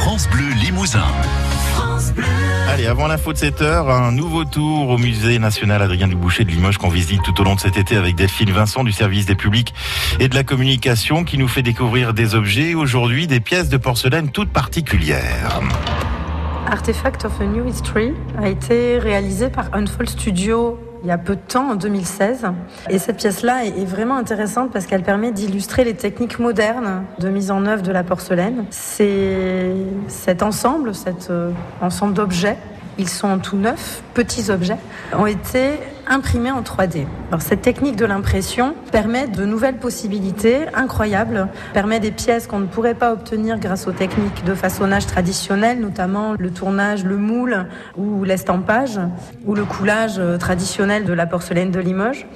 France Bleu Limousin. Allez, avant l'info de 7 heures, un nouveau tour au musée national Adrien Duboucher de Limoges qu'on visite tout au long de cet été avec Delphine Vincent du service des publics et de la communication qui nous fait découvrir des objets, aujourd'hui des pièces de porcelaine toutes particulières. Artifact of a New History a été réalisé par Unfold Studio il y a peu de temps, en 2016. Et cette pièce-là est vraiment intéressante parce qu'elle permet d'illustrer les techniques modernes de mise en œuvre de la porcelaine. C'est cet ensemble, cet euh, ensemble d'objets ils sont tout neufs, petits objets, ont été imprimés en 3D. Alors, cette technique de l'impression permet de nouvelles possibilités incroyables, permet des pièces qu'on ne pourrait pas obtenir grâce aux techniques de façonnage traditionnelles, notamment le tournage, le moule ou l'estampage ou le coulage traditionnel de la porcelaine de Limoges.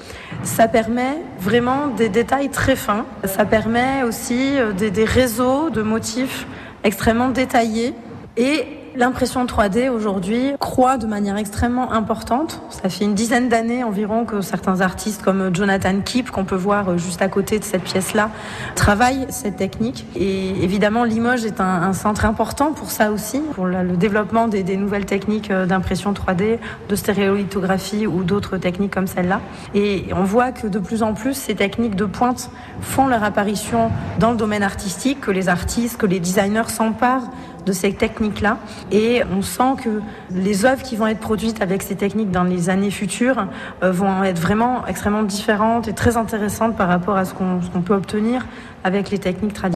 Ça permet vraiment des détails très fins. Ça permet aussi euh, des, des réseaux de motifs extrêmement détaillés et L'impression 3D aujourd'hui croît de manière extrêmement importante. Ça fait une dizaine d'années environ que certains artistes comme Jonathan Kipp, qu'on peut voir juste à côté de cette pièce-là, travaillent cette technique. Et évidemment, Limoges est un, centre important pour ça aussi, pour le, développement des, des, nouvelles techniques d'impression 3D, de stéréolithographie ou d'autres techniques comme celle-là. Et on voit que de plus en plus, ces techniques de pointe font leur apparition dans le domaine artistique, que les artistes, que les designers s'emparent de ces techniques-là. Et on sent que les œuvres qui vont être produites avec ces techniques dans les années futures euh, vont être vraiment extrêmement différentes et très intéressantes par rapport à ce qu'on qu peut obtenir avec les techniques traditionnelles.